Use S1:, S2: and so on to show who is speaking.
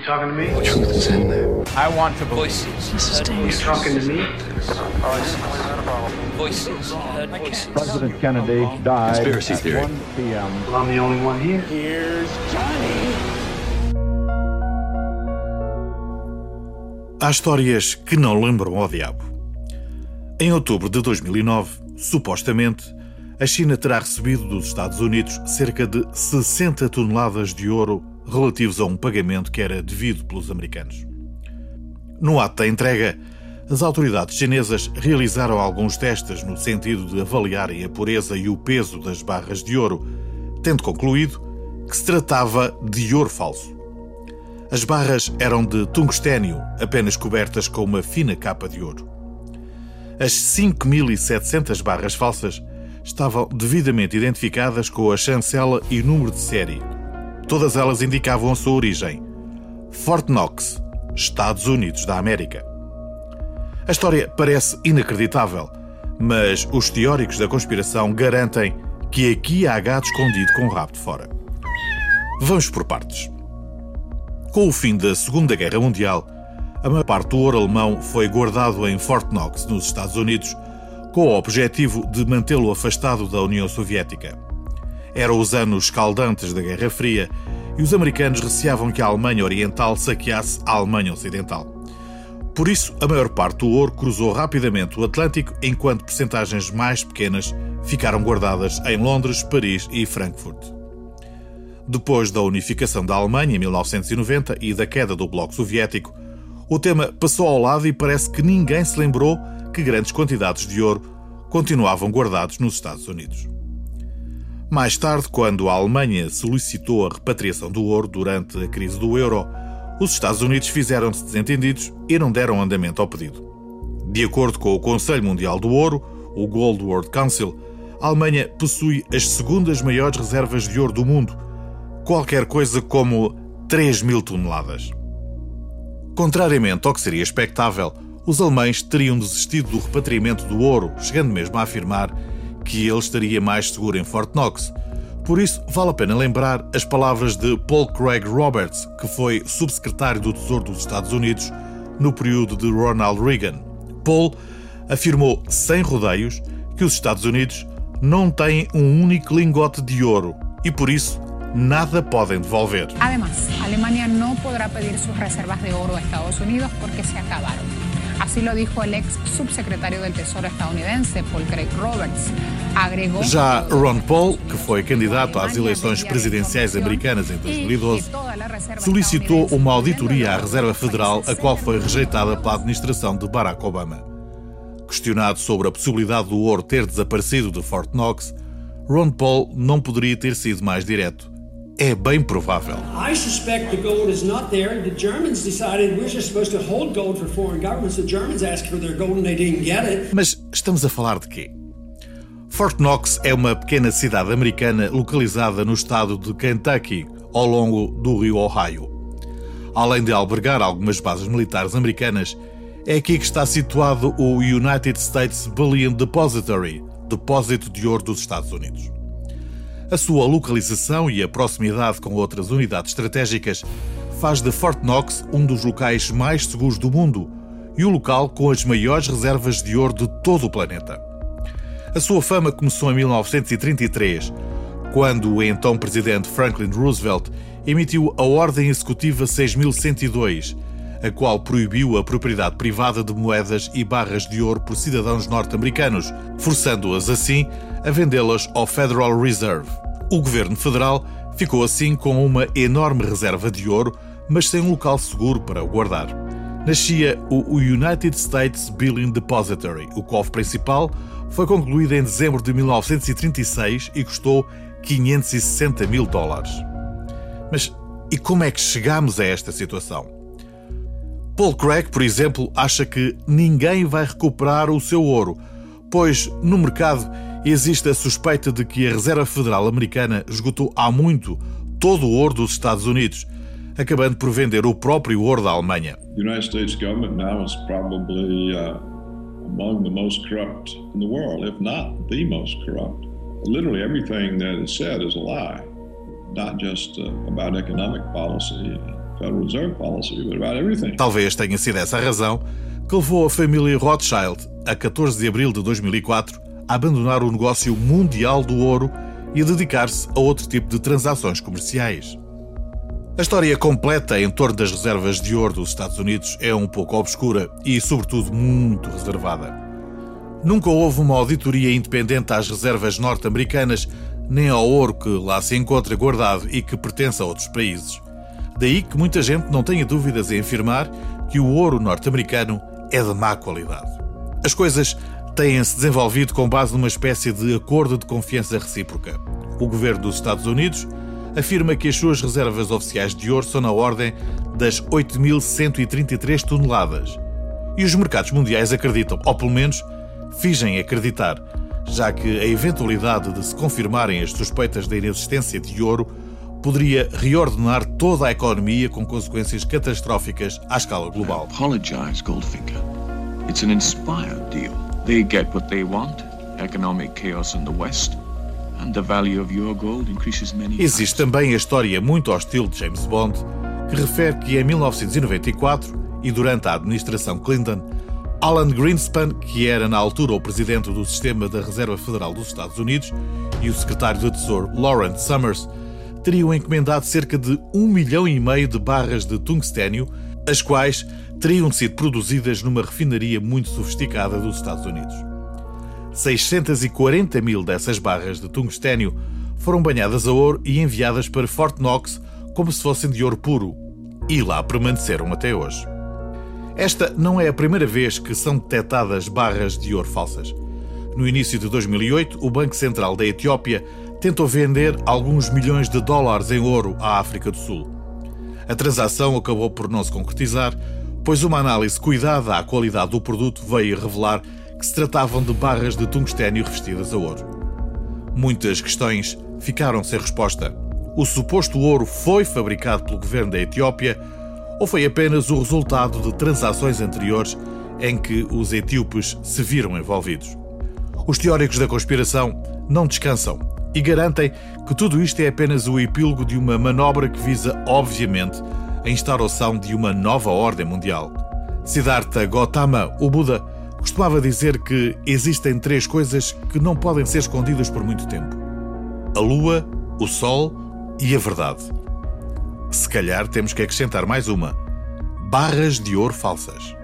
S1: You talking to me?
S2: The truth is in there.
S3: I want to voices.
S2: This is
S1: You
S2: dangerous.
S1: talking to me?
S3: Voices.
S4: President Kennedy died
S2: Conspiracy
S4: at
S2: theory.
S4: 1 p.m.
S1: Well, I'm the only one here.
S5: Há histórias que não lembram ao diabo. Em outubro de 2009, supostamente, a China terá recebido dos Estados Unidos cerca de 60 toneladas de ouro relativos a um pagamento que era devido pelos americanos. No ato da entrega, as autoridades chinesas realizaram alguns testes no sentido de avaliarem a pureza e o peso das barras de ouro, tendo concluído que se tratava de ouro falso. As barras eram de tungstênio, apenas cobertas com uma fina capa de ouro. As 5.700 barras falsas estavam devidamente identificadas com a chancela e número de série. Todas elas indicavam a sua origem. Fort Knox, Estados Unidos da América. A história parece inacreditável, mas os teóricos da conspiração garantem que aqui há gado escondido com o rabo de fora. Vamos por partes. Com o fim da Segunda Guerra Mundial, a maior parte do ouro alemão foi guardado em Fort Knox, nos Estados Unidos, com o objetivo de mantê-lo afastado da União Soviética. Eram os anos escaldantes da Guerra Fria e os americanos receavam que a Alemanha Oriental saqueasse a Alemanha Ocidental. Por isso, a maior parte do ouro cruzou rapidamente o Atlântico, enquanto percentagens mais pequenas ficaram guardadas em Londres, Paris e Frankfurt. Depois da unificação da Alemanha em 1990 e da queda do Bloco Soviético, o tema passou ao lado e parece que ninguém se lembrou que grandes quantidades de ouro continuavam guardados nos Estados Unidos. Mais tarde, quando a Alemanha solicitou a repatriação do ouro durante a crise do euro, os Estados Unidos fizeram-se desentendidos e não deram andamento ao pedido. De acordo com o Conselho Mundial do Ouro, o Gold World Council, a Alemanha possui as segundas maiores reservas de ouro do mundo, qualquer coisa como 3 mil toneladas. Contrariamente ao que seria expectável, os alemães teriam desistido do repatriamento do ouro, chegando mesmo a afirmar que ele estaria mais seguro em Fort Knox. Por isso, vale a pena lembrar as palavras de Paul Craig Roberts, que foi subsecretário do Tesouro dos Estados Unidos no período de Ronald Reagan. Paul afirmou sem rodeios que os Estados Unidos não têm um único lingote de ouro e, por isso, nada podem devolver.
S6: Además, Alemania no podrá pedir sus reservas de oro a Estados Unidos porque se acabaron. Así lo dijo el ex subsecretario del Tesoro estadounidense, Paul Craig Roberts. Agregó
S5: Já Ron Paul, que foi candidato às eleições presidenciais americanas em 2012, solicitou uma auditoria à Reserva Federal, a qual foi rejeitada pela administração de Barack Obama. Questionado sobre a possibilidade do ouro ter desaparecido de Fort Knox, Ron Paul não poderia ter sido mais direto. É bem provável.
S7: I suspect the gold is not there. The Germans decided we're just supposed to hold gold for foreign governments. The Germans asked for their gold and they didn't get it.
S5: Mas estamos a falar de quê? Fort Knox é uma pequena cidade americana localizada no estado de Kentucky, ao longo do rio Ohio. Além de albergar algumas bases militares americanas, é aqui que está situado o United States Bullion Depository, depósito de ouro dos Estados Unidos. A sua localização e a proximidade com outras unidades estratégicas faz de Fort Knox um dos locais mais seguros do mundo e o local com as maiores reservas de ouro de todo o planeta. A sua fama começou em 1933, quando o então presidente Franklin Roosevelt emitiu a Ordem Executiva 6102, a qual proibiu a propriedade privada de moedas e barras de ouro por cidadãos norte-americanos, forçando-as assim a vendê-las ao Federal Reserve. O governo federal ficou assim com uma enorme reserva de ouro, mas sem um local seguro para o guardar. Nascia o United States Billion Depository. O cofre principal foi concluído em dezembro de 1936 e custou 560 mil dólares. Mas e como é que chegamos a esta situação? Paul Craig, por exemplo, acha que ninguém vai recuperar o seu ouro, pois no mercado existe a suspeita de que a Reserva Federal Americana esgotou há muito todo o ouro dos Estados Unidos, acabando por vender o próprio ouro da Alemanha.
S8: The United States government now is probably uh, among the most corrupt in the world, if not the most corrupt. Literally everything that is said is a lie, not just uh, about economic policy, Federal Reserve policy, but about everything.
S5: Talvez tenha sido essa a razão que levou a família Rothschild, a 14 de abril de 2004, a abandonar o negócio mundial do ouro e a dedicar-se a outro tipo de transações comerciais. A história completa em torno das reservas de ouro dos Estados Unidos é um pouco obscura e, sobretudo, muito reservada. Nunca houve uma auditoria independente às reservas norte-americanas, nem ao ouro que lá se encontra guardado e que pertence a outros países. Daí que muita gente não tenha dúvidas em afirmar que o ouro norte-americano é de má qualidade. As coisas têm-se desenvolvido com base numa espécie de acordo de confiança recíproca. O governo dos Estados Unidos afirma que as suas reservas oficiais de ouro são na ordem das 8.133 toneladas. E os mercados mundiais acreditam, ou pelo menos fingem acreditar, já que a eventualidade de se confirmarem as suspeitas da inexistência de ouro poderia reordenar toda a economia com consequências catastróficas à escala global.
S1: It's an inspired deal. They get what they want economic chaos in the West, and the value of your gold increases many
S5: Existe também a história muito hostil de James Bond, que refere que em 1994 e durante a administração Clinton, Alan Greenspan, que era na altura o presidente do sistema da Reserva Federal dos Estados Unidos, e o secretário do Tesouro Lawrence Summers, teriam encomendado cerca de um milhão e meio de barras de tungstênio, as quais teriam sido produzidas numa refinaria muito sofisticada dos Estados Unidos. 640 mil dessas barras de tungstênio foram banhadas a ouro e enviadas para Fort Knox como se fossem de ouro puro, e lá permaneceram até hoje. Esta não é a primeira vez que são detectadas barras de ouro falsas. No início de 2008, o Banco Central da Etiópia tentou vender alguns milhões de dólares em ouro à África do Sul. A transação acabou por não se concretizar, pois uma análise cuidada à qualidade do produto veio revelar que se tratavam de barras de tungstênio revestidas a ouro. Muitas questões ficaram sem resposta. O suposto ouro foi fabricado pelo governo da Etiópia ou foi apenas o resultado de transações anteriores em que os etíopes se viram envolvidos? Os teóricos da conspiração não descansam e garantem que tudo isto é apenas o epílogo de uma manobra que visa, obviamente, a instauração de uma nova ordem mundial. Siddhartha Gautama, o Buda, costumava dizer que existem três coisas que não podem ser escondidas por muito tempo: a lua, o sol e a verdade. Se calhar temos que acrescentar mais uma: barras de ouro falsas.